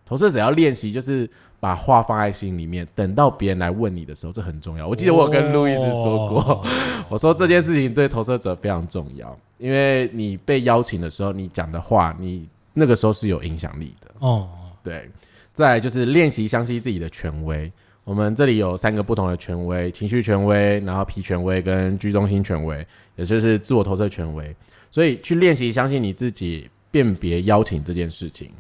A: 投射者要练习，就是把话放在心里面，等到别人来问你的时候，这很重要。我记得我跟路易斯说过，
B: 哦
A: 我说这件事情对投射者非常重要，因为你被邀请的时候，你讲的话，你那个时候是有影响力的。
B: 哦，
A: 对，再来就是练习相信自己的权威。我们这里有三个不同的权威：情绪权威，然后皮权威跟居中心权威，也就是自我投射权威。所以去练习相信你自己，辨别邀请这件事情，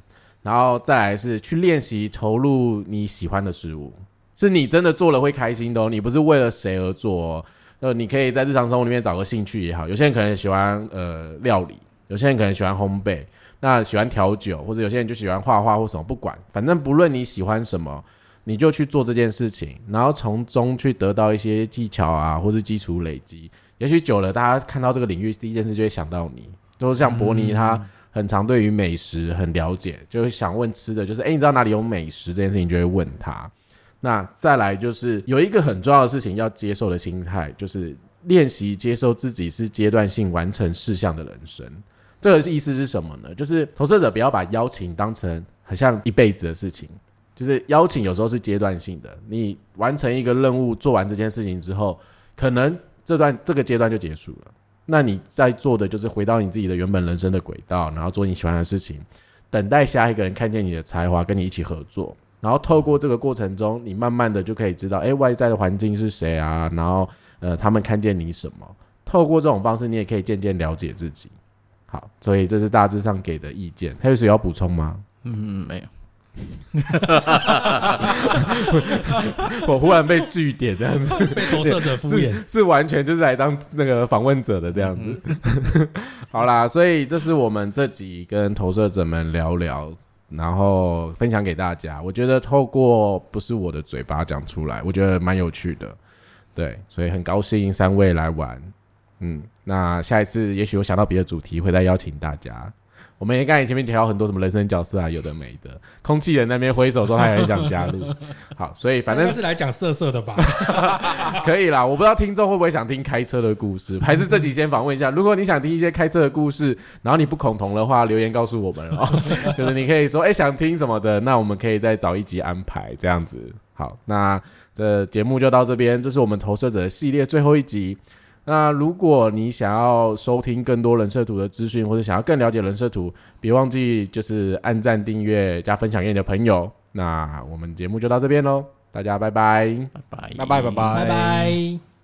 A: 然后再来是去练习投入你喜欢的事物，是你真的做了会开心的哦，你不是为了谁而做哦。呃，你可以在日常生活里面找个兴趣也好，有些人可能喜欢呃料理，有些人可能喜欢烘焙，那喜欢调酒，或者有些人就喜欢画画或什么，不管，反正不论你喜欢什么，你就去做这件事情，然后从中去得到一些技巧啊，或是基础累积。也许久了，大家看到这个领域，第一件事就会想到你，就是像伯尼他很常对于美食很了解，就会想问吃的，就是哎、诶你知道哪里有美食这件事情，就会问他。那再来就是有一个很重要的事情要接受的心态，就是练习接受自己是阶段性完成事项的人生。这个意思是什么呢？就是投射者不要把邀请当成很像一辈子的事情，就是邀请有时候是阶段性的。你完成一个任务，做完这件事情之后，可能这段这个阶段就结束了。那你在做的就是回到你自己的原本人生的轨道，然后做你喜欢的事情，等待下一个人看见你的才华，跟你一起合作。然后透过这个过程中，你慢慢的就可以知道，哎，外在的环境是谁啊？然后呃，他们看见你什么？透过这种方式，你也可以渐渐了解自己。好，所以这是大致上给的意见。还有谁要补充吗？
D: 嗯，没有。
A: 我忽然被据点这样子，
B: 被投射者敷衍。
A: 是是完全就是来当那个访问者的这样子。好啦，所以这是我们这集跟投射者们聊聊，然后分享给大家。我觉得透过不是我的嘴巴讲出来，我觉得蛮有趣的。对，所以很高兴三位来玩。嗯，那下一次也许我想到别的主题，会再邀请大家。我们也刚才前面提到很多什么人生角色啊，有的没的。空气人那边挥手说他也很想加入。好，所以反正
B: 是来讲色色的吧？
A: 可以啦，我不知道听众会不会想听开车的故事，还是这几先访问一下。如果你想听一些开车的故事，然后你不恐同的话，留言告诉我们哦。就是你可以说，哎、想听什么的，那我们可以再找一集安排这样子。好，那这节目就到这边，这是我们投射者的系列最后一集。那如果你想要收听更多人设图的资讯，或者想要更了解人设图，别忘记就是按赞、订阅、加分享给你的朋友。那我们节目就到这边喽，大家拜拜。
D: 拜拜，
C: 拜拜拜拜
B: 拜拜。